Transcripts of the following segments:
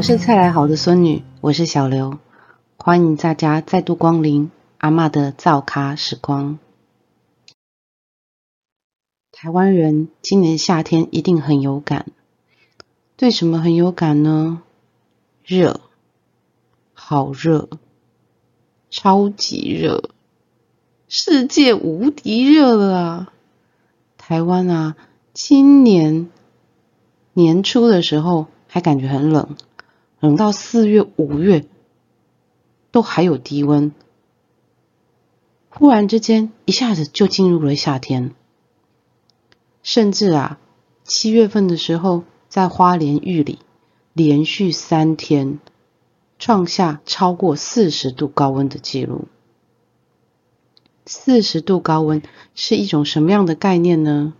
我是蔡来好的孙女，我是小刘，欢迎大家再度光临阿嬷的造咖时光。台湾人今年夏天一定很有感，对什么很有感呢？热，好热，超级热，世界无敌热了啊！台湾啊，今年年初的时候还感觉很冷。冷到四月、五月都还有低温，忽然之间一下子就进入了夏天，甚至啊，七月份的时候，在花莲玉里连续三天创下超过四十度高温的记录。四十度高温是一种什么样的概念呢？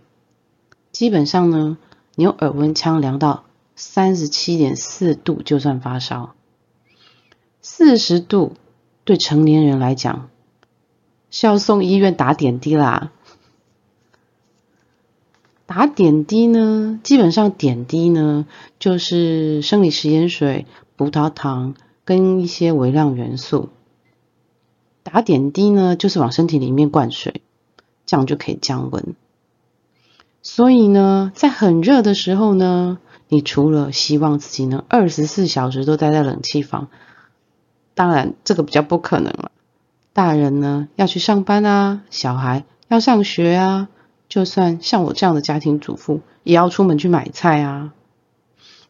基本上呢，你用耳温枪量到。三十七点四度就算发烧，四十度对成年人来讲是要送医院打点滴啦。打点滴呢，基本上点滴呢就是生理食盐水、葡萄糖跟一些微量元素。打点滴呢就是往身体里面灌水，这样就可以降温。所以呢，在很热的时候呢。你除了希望自己能二十四小时都待在冷气房，当然这个比较不可能了。大人呢要去上班啊，小孩要上学啊，就算像我这样的家庭主妇，也要出门去买菜啊。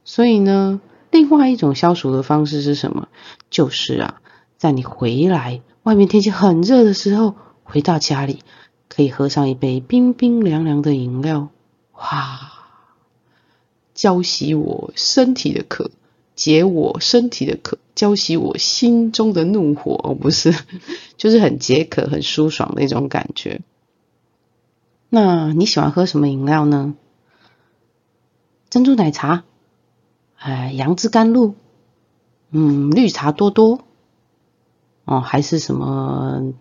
所以呢，另外一种消暑的方式是什么？就是啊，在你回来，外面天气很热的时候，回到家里可以喝上一杯冰冰凉凉的饮料，哇！浇熄我身体的渴，解我身体的渴，浇熄我心中的怒火哦，不是，就是很解渴、很舒爽的一种感觉。那你喜欢喝什么饮料呢？珍珠奶茶，哎，杨枝甘露，嗯，绿茶多多，哦，还是什么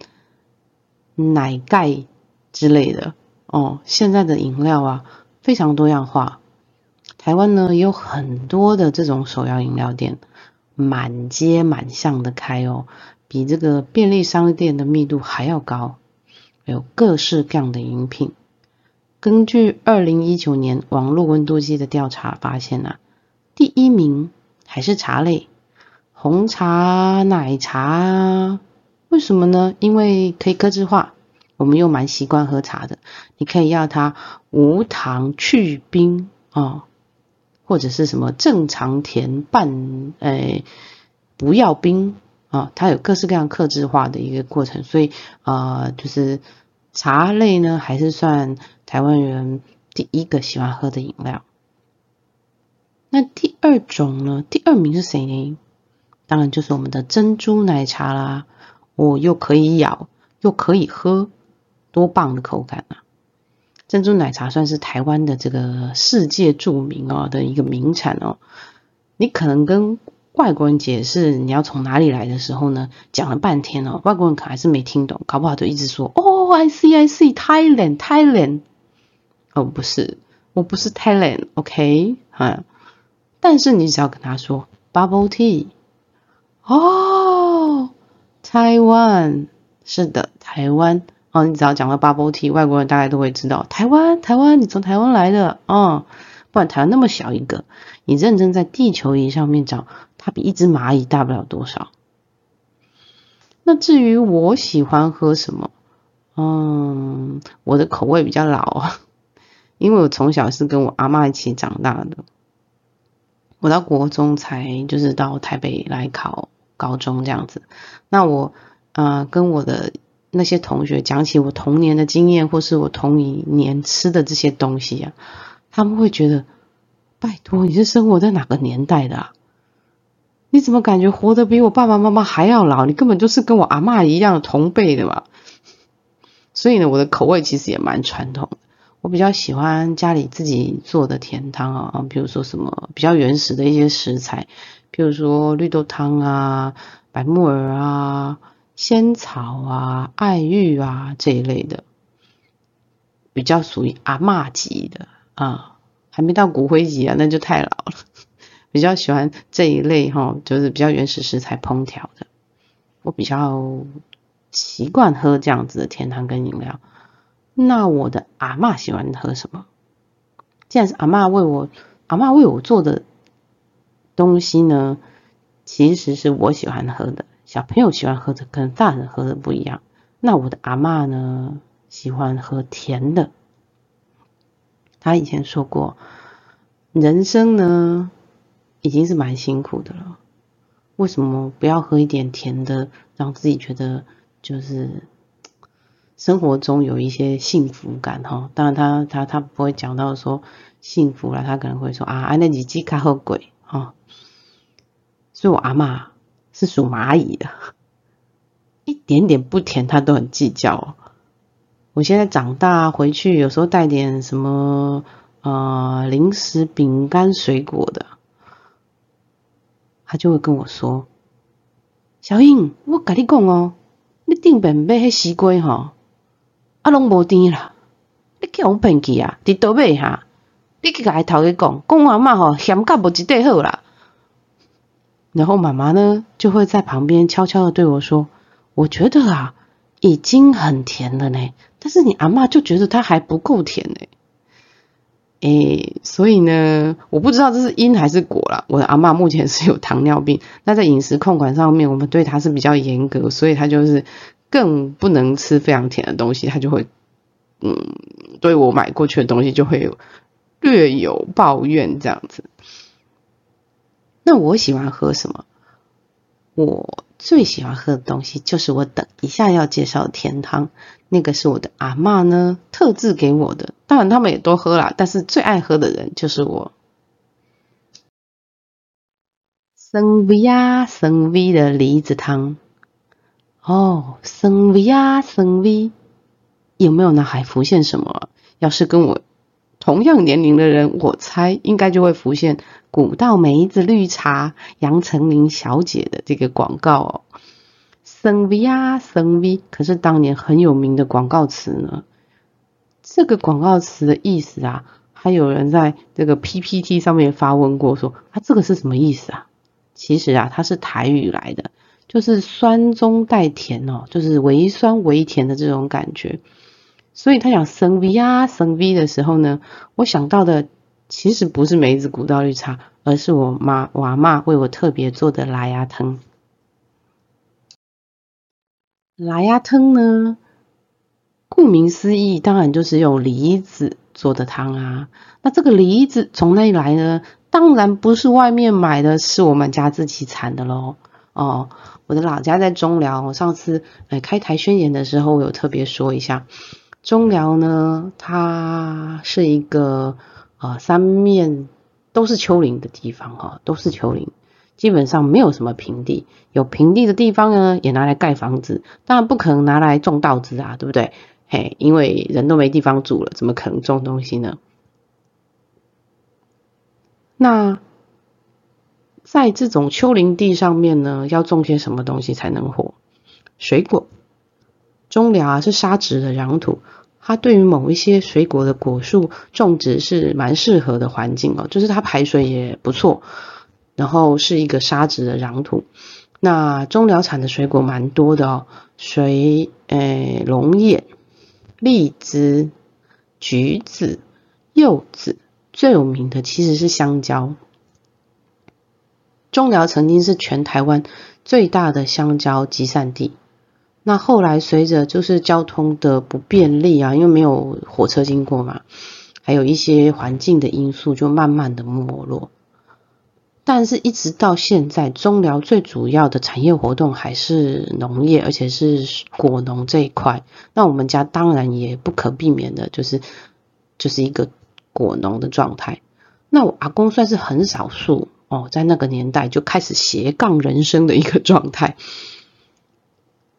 奶盖之类的哦。现在的饮料啊，非常多样化。台湾呢有很多的这种手摇饮料店，满街满巷的开哦，比这个便利商店的密度还要高，有各式各样的饮品。根据二零一九年网络温度计的调查发现啊，第一名还是茶类，红茶、奶茶。为什么呢？因为可以克制化，我们又蛮习惯喝茶的，你可以要它无糖去冰啊。或者是什么正常甜半诶不要冰啊，它有各式各样克制化的一个过程，所以啊，就是茶类呢还是算台湾人第一个喜欢喝的饮料。那第二种呢，第二名是谁呢？当然就是我们的珍珠奶茶啦，我又可以咬又可以喝，多棒的口感啊！珍珠奶茶算是台湾的这个世界著名哦的一个名产哦。你可能跟外国人解释你要从哪里来的时候呢，讲了半天哦，外国人可还是没听懂，搞不好就一直说哦，I see I see Thailand Thailand。哦，不是，我不是 Thailand，OK，哈。但是你只要跟他说 Bubble Tea，哦，台湾，是的，台湾。哦，你只要讲到 bubble tea，外国人大概都会知道台湾，台湾，你从台湾来的啊。不然台湾那么小一个，你认真在地球仪上面找，它比一只蚂蚁大不了多少。那至于我喜欢喝什么，嗯，我的口味比较老啊，因为我从小是跟我阿妈一起长大的，我到国中才就是到台北来考高中这样子。那我啊，跟我的。那些同学讲起我童年的经验，或是我童一年吃的这些东西啊，他们会觉得，拜托，你是生活在哪个年代的？啊？你怎么感觉活得比我爸爸妈妈还要老？你根本就是跟我阿妈一样同辈的嘛。所以呢，我的口味其实也蛮传统的。我比较喜欢家里自己做的甜汤啊，比如说什么比较原始的一些食材，比如说绿豆汤啊、白木耳啊。仙草啊、爱玉啊这一类的，比较属于阿嬷级的啊，还没到骨灰级啊，那就太老了。比较喜欢这一类哈，就是比较原始食材烹调的。我比较习惯喝这样子的甜汤跟饮料。那我的阿妈喜欢喝什么？既然是阿妈为我，阿妈为我做的东西呢，其实是我喜欢喝的。小朋友喜欢喝的跟大人喝的不一样。那我的阿妈呢，喜欢喝甜的。他以前说过，人生呢已经是蛮辛苦的了，为什么不要喝一点甜的，让自己觉得就是生活中有一些幸福感哈？当然，他他他不会讲到说幸福了，他可能会说啊，那日子卡好鬼哈。所以我阿妈是属蚂蚁的，一点点不甜他都很计较。我现在长大回去，有时候带点什么呃零食、饼干、水果的，他就会跟我说：“小英，我跟你讲哦，你顶边买迄西瓜吼，啊拢无甜啦，你叫我骗去啊？伫倒买哈？你去甲伊头家讲，讲阿妈吼嫌甲无一块好啦。”然后妈妈呢就会在旁边悄悄的对我说：“我觉得啊，已经很甜了呢。”但是你阿妈就觉得它还不够甜呢，诶，所以呢，我不知道这是因还是果啦。我的阿妈目前是有糖尿病，那在饮食控管上面，我们对她是比较严格，所以她就是更不能吃非常甜的东西，她就会，嗯，对我买过去的东西就会略有抱怨这样子。那我喜欢喝什么？我。最喜欢喝的东西就是我等一下要介绍的甜汤，那个是我的阿妈呢特制给我的，当然他们也都喝啦，但是最爱喝的人就是我。生 V 啊生 V 的梨子汤，哦，生 V 啊生 V，有没有脑海浮现什么？要是跟我。同样年龄的人，我猜应该就会浮现古道梅子绿茶杨丞琳小姐的这个广告哦，生 V 啊生 V，可是当年很有名的广告词呢。这个广告词的意思啊，还有人在这个 PPT 上面发问过，说啊这个是什么意思啊？其实啊，它是台语来的，就是酸中带甜哦，就是微酸微甜的这种感觉。所以他讲生 V 啊生 V 的时候呢，我想到的其实不是梅子古道绿茶，而是我妈我阿妈为我特别做的拉牙汤。拉牙汤呢，顾名思义，当然就是用梨子做的汤啊。那这个梨子从哪里来呢？当然不是外面买的，是我们家自己产的喽。哦，我的老家在中寮，我上次呃开台宣言的时候，我有特别说一下。中寮呢，它是一个啊三面都是丘陵的地方哈，都是丘陵，基本上没有什么平地。有平地的地方呢，也拿来盖房子，当然不可能拿来种稻子啊，对不对？嘿，因为人都没地方住了，怎么可能种东西呢？那在这种丘陵地上面呢，要种些什么东西才能活？水果。中寮啊是沙质的壤土，它对于某一些水果的果树种植是蛮适合的环境哦，就是它排水也不错，然后是一个沙质的壤土。那中寮产的水果蛮多的哦，水诶龙眼、荔枝、橘子、柚子，最有名的其实是香蕉。中寮曾经是全台湾最大的香蕉集散地。那后来随着就是交通的不便利啊，因为没有火车经过嘛，还有一些环境的因素，就慢慢的没落。但是，一直到现在，中寮最主要的产业活动还是农业，而且是果农这一块。那我们家当然也不可避免的，就是就是一个果农的状态。那我阿公算是很少数哦，在那个年代就开始斜杠人生的一个状态。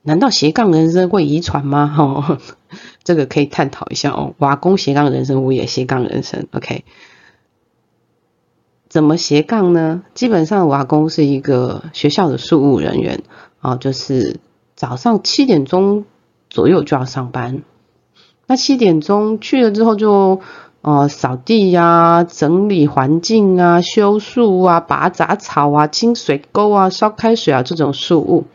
难道斜杠人生会遗传吗？哈，这个可以探讨一下哦。瓦工斜杠人生，我也斜杠人生。OK，怎么斜杠呢？基本上瓦工是一个学校的事务人员啊，就是早上七点钟左右就要上班。那七点钟去了之后，就哦，扫地呀，整理环境啊，修树啊，拔杂草啊，清水沟啊，烧开水啊，这种事务。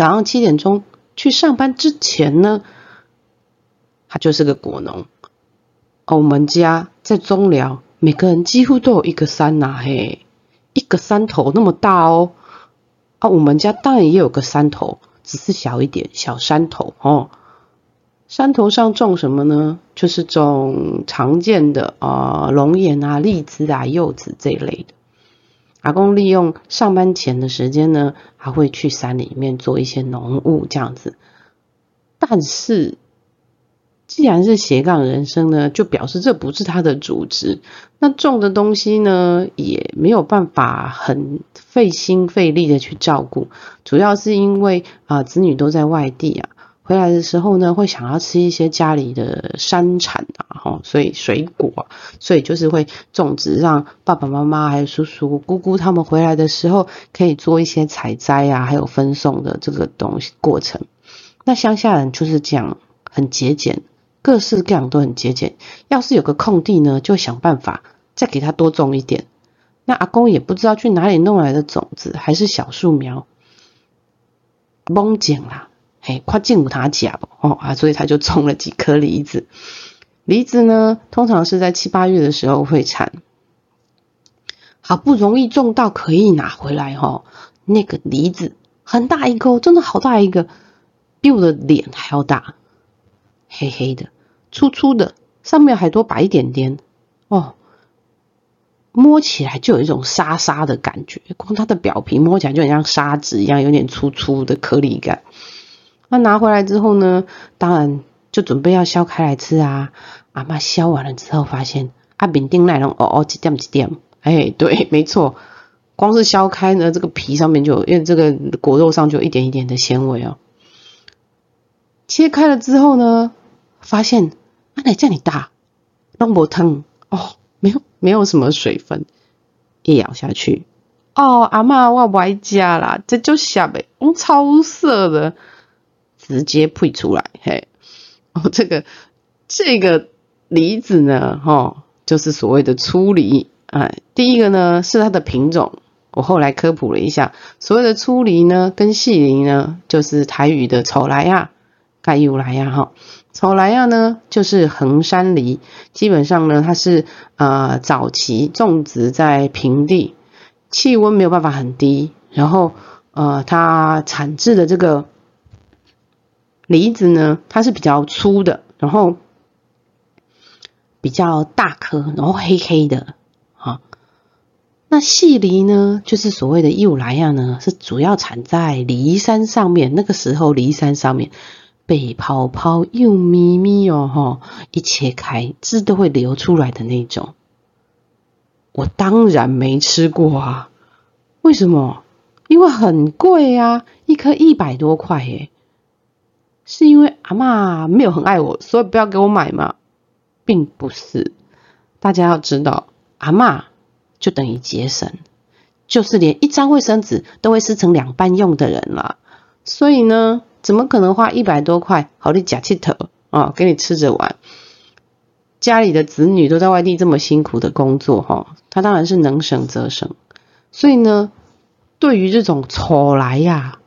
早上七点钟去上班之前呢，他就是个果农。哦，我们家在中寮，每个人几乎都有一个山呐，嘿，一个山头那么大哦。啊，我们家当然也有个山头，只是小一点，小山头哦。山头上种什么呢？就是种常见的啊龙眼啊、荔枝啊、柚子这一类的。阿公利用上班前的时间呢，还会去山里面做一些农务这样子。但是，既然是斜杠人生呢，就表示这不是他的主职。那种的东西呢，也没有办法很费心费力的去照顾，主要是因为啊子女都在外地啊。回来的时候呢，会想要吃一些家里的山产啊，哈，所以水果，所以就是会种植，让爸爸妈妈还有叔叔姑姑他们回来的时候，可以做一些采摘啊，还有分送的这个东西过程。那乡下人就是这样，很节俭，各式各样都很节俭。要是有个空地呢，就想办法再给他多种一点。那阿公也不知道去哪里弄来的种子，还是小树苗，蒙捡啦。快进入他家哦啊，所以他就种了几颗梨子。梨子呢，通常是在七八月的时候会产。好不容易种到可以拿回来哈，那个梨子很大一颗，真的好大一个，比我的脸还要大，黑黑的，粗粗的，上面还多白一点点哦。摸起来就有一种沙沙的感觉，光它的表皮摸起来就很像沙子一样，有点粗粗的颗粒感。那拿回来之后呢？当然就准备要削开来吃啊！阿妈削完了之后，发现啊饼丁奶龙哦哦几点几点？哎，对，没错，光是削开呢，这个皮上面就因为这个果肉上就一点一点的纤维哦。切开了之后呢，发现啊奶这里大，弄不疼哦，没有没有什么水分，一咬下去，哦，阿妈我歪家啦，这就下呗，嗯，超涩的。直接配出来，嘿，哦，这个这个梨子呢，哈，就是所谓的粗梨，哎，第一个呢是它的品种，我后来科普了一下，所谓的粗梨呢跟细梨呢，就是台语的丑来呀，盖又来呀，哈，丑来呀呢就是横山梨，基本上呢它是呃早期种植在平地，气温没有办法很低，然后呃它产制的这个。梨子呢，它是比较粗的，然后比较大颗，然后黑黑的，啊。那细梨呢，就是所谓的幼来呀呢，是主要产在梨山上面。那个时候，梨山上面被泡泡又咪咪哦，哈，一切开汁都会流出来的那种。我当然没吃过啊，为什么？因为很贵啊，一颗一百多块耶。是因为阿妈没有很爱我，所以不要给我买吗？并不是，大家要知道，阿妈就等于节省，就是连一张卫生纸都会撕成两半用的人了。所以呢，怎么可能花一百多块好的假气头啊，给你吃着玩？家里的子女都在外地这么辛苦的工作哈，他当然是能省则省。所以呢，对于这种丑来呀，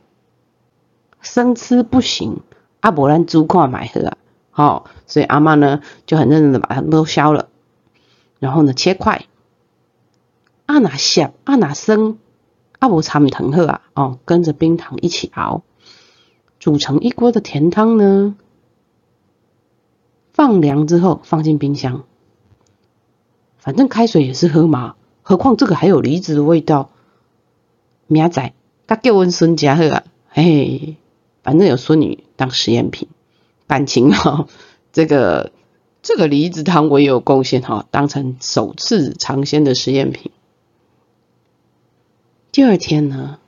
生吃不行。阿伯兰猪块买喝啊，好，所以阿妈呢就很认真的把它们都削了，然后呢切块，阿拿下阿拿生，阿伯茶米藤喝啊，哦，跟着冰糖一起熬，煮成一锅的甜汤呢，放凉之后放进冰箱，反正开水也是喝嘛，何况这个还有梨子的味道，明仔甲叫阮孙家喝啊，嘿嘿。反正有孙女当实验品，感情哈，这个这个梨子汤我也有贡献哈，当成首次尝鲜的实验品。第二天呢，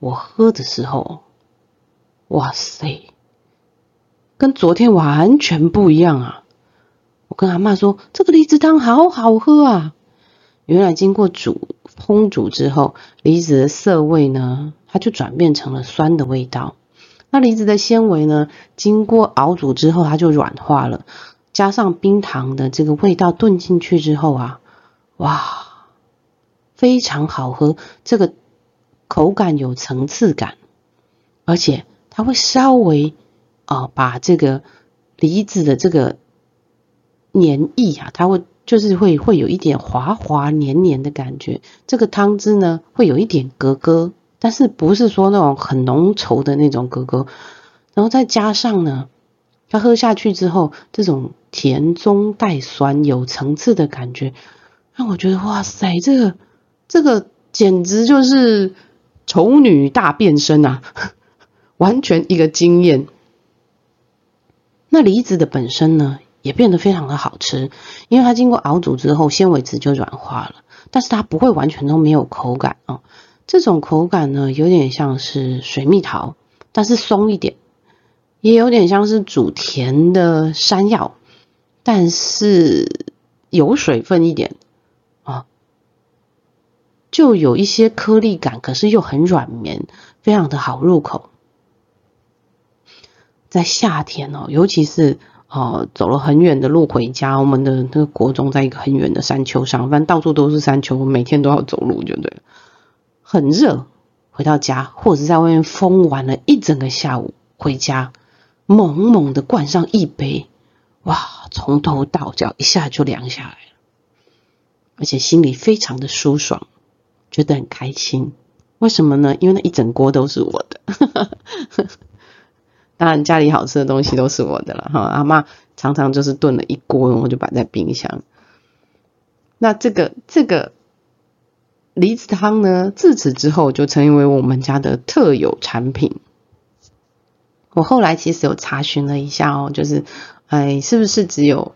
我喝的时候，哇塞，跟昨天完全不一样啊！我跟阿妈说，这个梨子汤好好喝啊！原来经过煮烹煮之后，梨子的涩味呢，它就转变成了酸的味道。那梨子的纤维呢，经过熬煮之后，它就软化了。加上冰糖的这个味道炖进去之后啊，哇，非常好喝，这个口感有层次感，而且它会稍微啊把这个梨子的这个黏液啊，它会就是会会有一点滑滑黏黏的感觉，这个汤汁呢会有一点格格，但是不是说那种很浓稠的那种格格，然后再加上呢。它喝下去之后，这种甜中带酸、有层次的感觉，让我觉得哇塞，这个这个简直就是丑女大变身啊！完全一个惊艳。那梨子的本身呢，也变得非常的好吃，因为它经过熬煮之后，纤维质就软化了，但是它不会完全都没有口感啊。这种口感呢，有点像是水蜜桃，但是松一点。也有点像是煮甜的山药，但是有水分一点啊，就有一些颗粒感，可是又很软绵，非常的好入口。在夏天哦，尤其是哦走了很远的路回家，我们的那个国中在一个很远的山丘上，反正到处都是山丘，我每天都要走路，就对了。很热，回到家或者在外面疯玩了一整个下午，回家。猛猛的灌上一杯，哇！从头到脚一下就凉下来了，而且心里非常的舒爽，觉得很开心。为什么呢？因为那一整锅都是我的，当然家里好吃的东西都是我的了哈。阿妈常常就是炖了一锅，我就摆在冰箱。那这个这个梨子汤呢，自此之后就成为我们家的特有产品。我后来其实有查询了一下哦，就是，哎，是不是只有，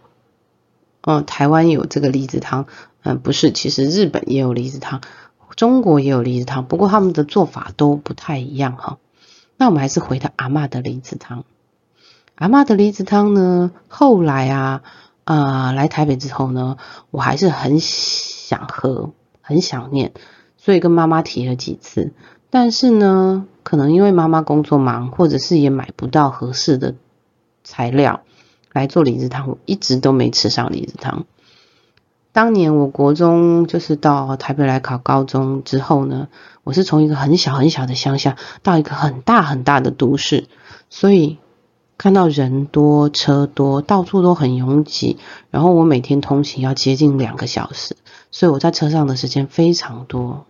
嗯，台湾有这个梨子汤？嗯，不是，其实日本也有梨子汤，中国也有梨子汤，不过他们的做法都不太一样哈。那我们还是回到阿妈的梨子汤。阿妈的梨子汤呢，后来啊，啊，来台北之后呢，我还是很想喝，很想念，所以跟妈妈提了几次。但是呢，可能因为妈妈工作忙，或者是也买不到合适的材料来做梨子汤，我一直都没吃上梨子汤。当年我国中就是到台北来考高中之后呢，我是从一个很小很小的乡下到一个很大很大的都市，所以看到人多车多，到处都很拥挤，然后我每天通勤要接近两个小时，所以我在车上的时间非常多。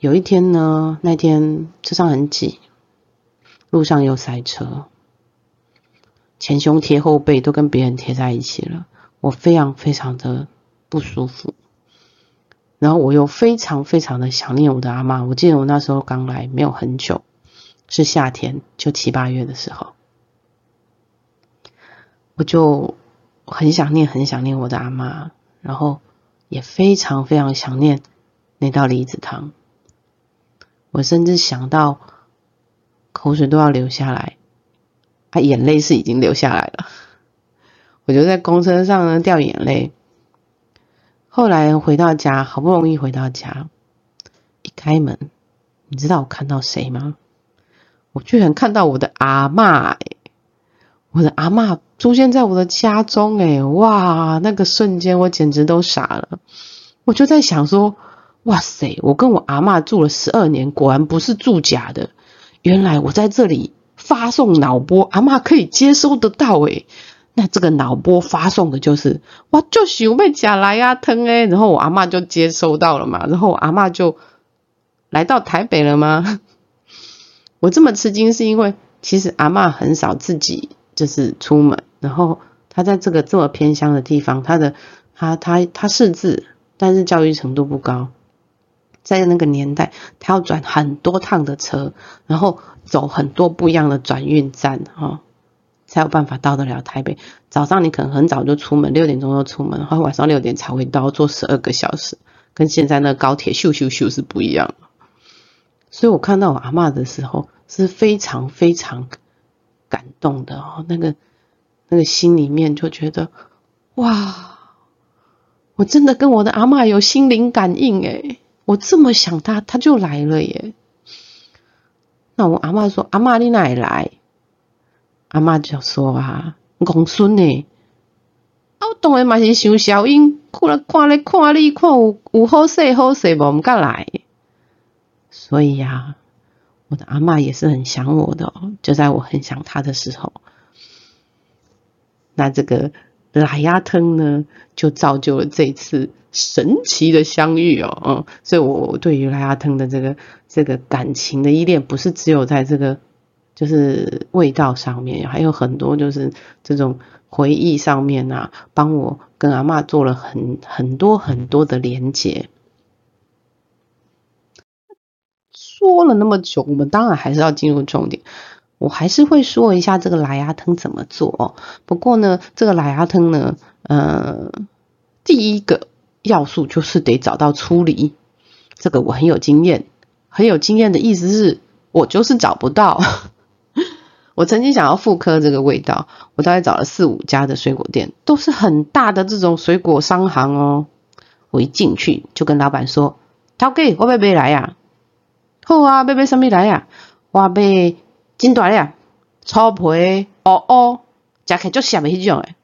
有一天呢，那天车上很挤，路上又塞车，前胸贴后背都跟别人贴在一起了，我非常非常的不舒服。然后我又非常非常的想念我的阿妈。我记得我那时候刚来没有很久，是夏天，就七八月的时候，我就很想念很想念我的阿妈，然后也非常非常想念那道梨子汤。我甚至想到口水都要流下来，啊，眼泪是已经流下来了。我就在公车上呢掉眼泪。后来回到家，好不容易回到家，一开门，你知道我看到谁吗？我居然看到我的阿妈，我的阿妈出现在我的家中，哎，哇，那个瞬间我简直都傻了。我就在想说。哇塞！我跟我阿妈住了十二年，果然不是住假的。原来我在这里发送脑波，阿妈可以接收得到诶。那这个脑波发送的就是哇，就想被假来呀疼诶。然后我阿妈就接收到了嘛，然后我阿妈就来到台北了吗？我这么吃惊是因为其实阿妈很少自己就是出门，然后他在这个这么偏乡的地方，他的他他他识字，但是教育程度不高。在那个年代，他要转很多趟的车，然后走很多不一样的转运站，哈，才有办法到得了台北。早上你可能很早就出门，六点钟就出门，然后晚上六点才会到，坐十二个小时，跟现在那高铁咻咻咻是不一样。所以我看到我阿妈的时候，是非常非常感动的哦，那个那个心里面就觉得，哇，我真的跟我的阿妈有心灵感应诶我这么想他，他就来了耶。那我阿妈说：“阿妈你哪来？”阿妈就说：“啊，公孙呢，啊，我当然嘛是想小英，看来看来看你看有有好势好势无，毋敢来。所以呀，我的阿嬷也是很想我的，就在我很想她的时候，那这个拉牙汤呢，就造就了这次神奇的相遇哦，嗯，所以我对于拉牙汤的这个这个感情的依恋，不是只有在这个就是味道上面，还有很多就是这种。回忆上面啊，帮我跟阿妈做了很很多很多的连接。说了那么久，我们当然还是要进入重点。我还是会说一下这个莱牙汤怎么做哦。不过呢，这个莱牙汤呢，呃，第一个要素就是得找到粗梨。这个我很有经验，很有经验的意思是我就是找不到。我曾经想要复刻这个味道，我大概找了四五家的水果店，都是很大的这种水果商行哦。我一进去就跟老板说：“涛哥，我要买来呀。”“好啊，买买什么来呀？”“我买金大呀，草皮哦哦，食起足咸的迄种诶。”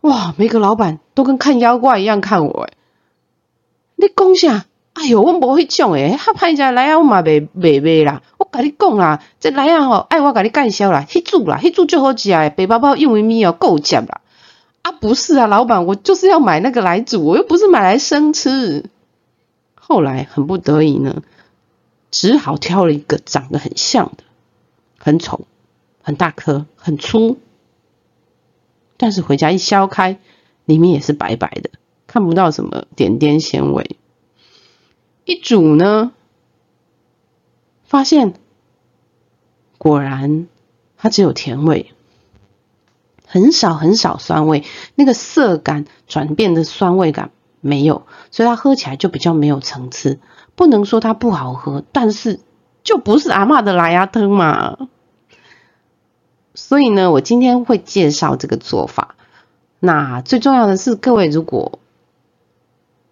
哇，每个老板都跟看妖怪一样看我诶。你讲啥？哎哟，我无迄种诶，较歹食来啊，我嘛袂袂买啦。我甲你讲啦，这来啊吼，爱我甲你介绍啦，迄组啦，迄组最好食诶，白包包因为咪哦够食啦。啊，不是啊，老板，我就是要买那个来煮，我又不是买来生吃。后来很不得已呢，只好挑了一个长得很像的，很丑，很大颗，很粗，但是回家一削开，里面也是白白的，看不到什么点点纤维。一煮呢，发现果然它只有甜味，很少很少酸味，那个涩感转变的酸味感没有，所以它喝起来就比较没有层次。不能说它不好喝，但是就不是阿妈的拉牙汤嘛。所以呢，我今天会介绍这个做法。那最重要的是，各位如果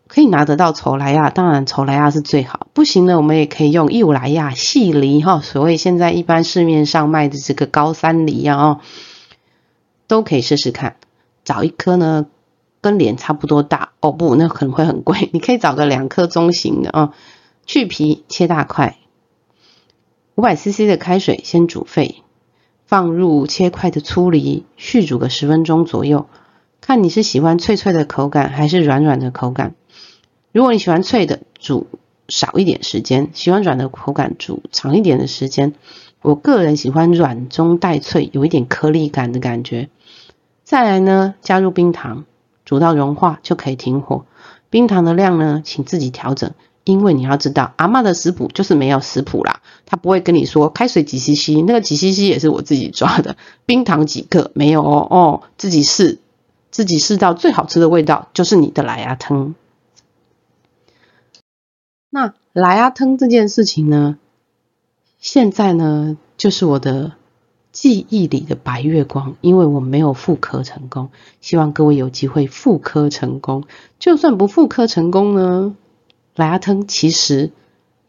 可以拿得到丑莱亚，当然丑莱亚是最好。不行呢，我们也可以用幼莱亚细梨哈，所谓现在一般市面上卖的这个高山梨啊，都可以试试看。找一颗呢，跟脸差不多大哦，不，那可能会很贵。你可以找个两颗中型的啊，去皮切大块，五百 CC 的开水先煮沸，放入切块的粗梨，续煮个十分钟左右，看你是喜欢脆脆的口感还是软软的口感。如果你喜欢脆的，煮少一点时间；喜欢软的口感，煮长一点的时间。我个人喜欢软中带脆，有一点颗粒感的感觉。再来呢，加入冰糖，煮到融化就可以停火。冰糖的量呢，请自己调整，因为你要知道，阿妈的食谱就是没有食谱啦，他不会跟你说开水几 cc，那个几 cc 也是我自己抓的。冰糖几克没有哦哦，自己试，自己试到最好吃的味道，就是你的奶牙汤。那来阿汤这件事情呢，现在呢就是我的记忆里的白月光，因为我没有复刻成功，希望各位有机会复刻成功。就算不复刻成功呢，莱阿汤其实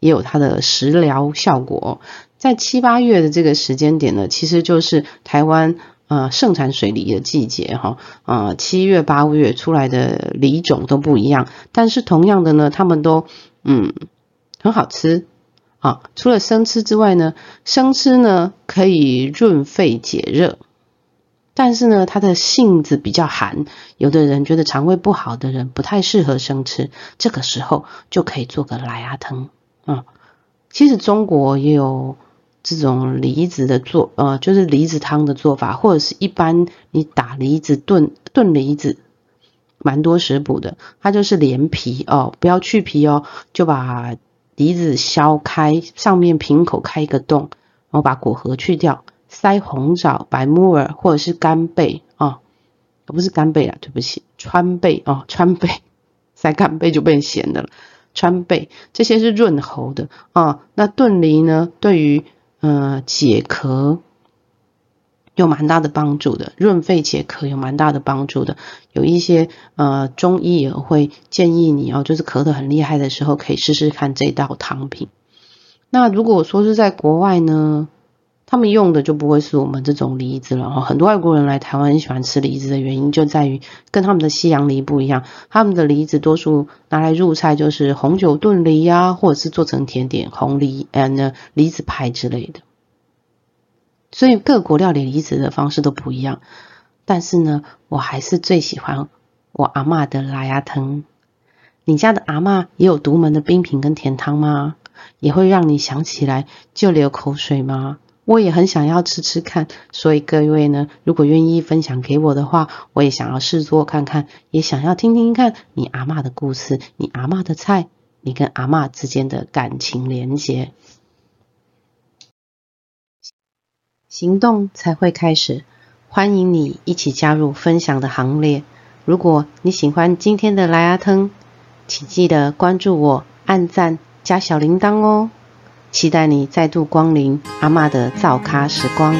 也有它的食疗效果。在七八月的这个时间点呢，其实就是台湾呃盛产水梨的季节哈，呃七月八月出来的梨种都不一样，但是同样的呢，他们都。嗯，很好吃啊！除了生吃之外呢，生吃呢可以润肺解热，但是呢它的性子比较寒，有的人觉得肠胃不好的人不太适合生吃，这个时候就可以做个莱牙汤啊。其实中国也有这种梨子的做，呃，就是梨子汤的做法，或者是一般你打梨子炖炖梨子。蛮多食补的，它就是连皮哦，不要去皮哦，就把梨子削开，上面瓶口开一个洞，然后把果核去掉，塞红枣、白木耳或者是干贝啊，不是干贝啊，对不起，川贝哦，川贝，塞干贝就变咸的了，川贝这些是润喉的啊，那炖梨呢，对于呃解咳。有蛮大的帮助的，润肺解渴有蛮大的帮助的。有一些呃中医也会建议你哦，就是咳得很厉害的时候，可以试试看这道汤品。那如果说是在国外呢，他们用的就不会是我们这种梨子了哈。很多外国人来台湾很喜欢吃梨子的原因，就在于跟他们的西洋梨不一样，他们的梨子多数拿来入菜就是红酒炖梨呀，或者是做成甜点红梨呃梨子派之类的。所以各国料理梨子的方式都不一样，但是呢，我还是最喜欢我阿妈的拉牙汤。你家的阿妈也有独门的冰品跟甜汤吗？也会让你想起来就流口水吗？我也很想要吃吃看，所以各位呢，如果愿意分享给我的话，我也想要试做看看，也想要听听看你阿妈的故事，你阿妈的菜，你跟阿妈之间的感情连结。行动才会开始，欢迎你一起加入分享的行列。如果你喜欢今天的莱阿汤，请记得关注我、按赞、加小铃铛哦！期待你再度光临阿妈的造咖时光。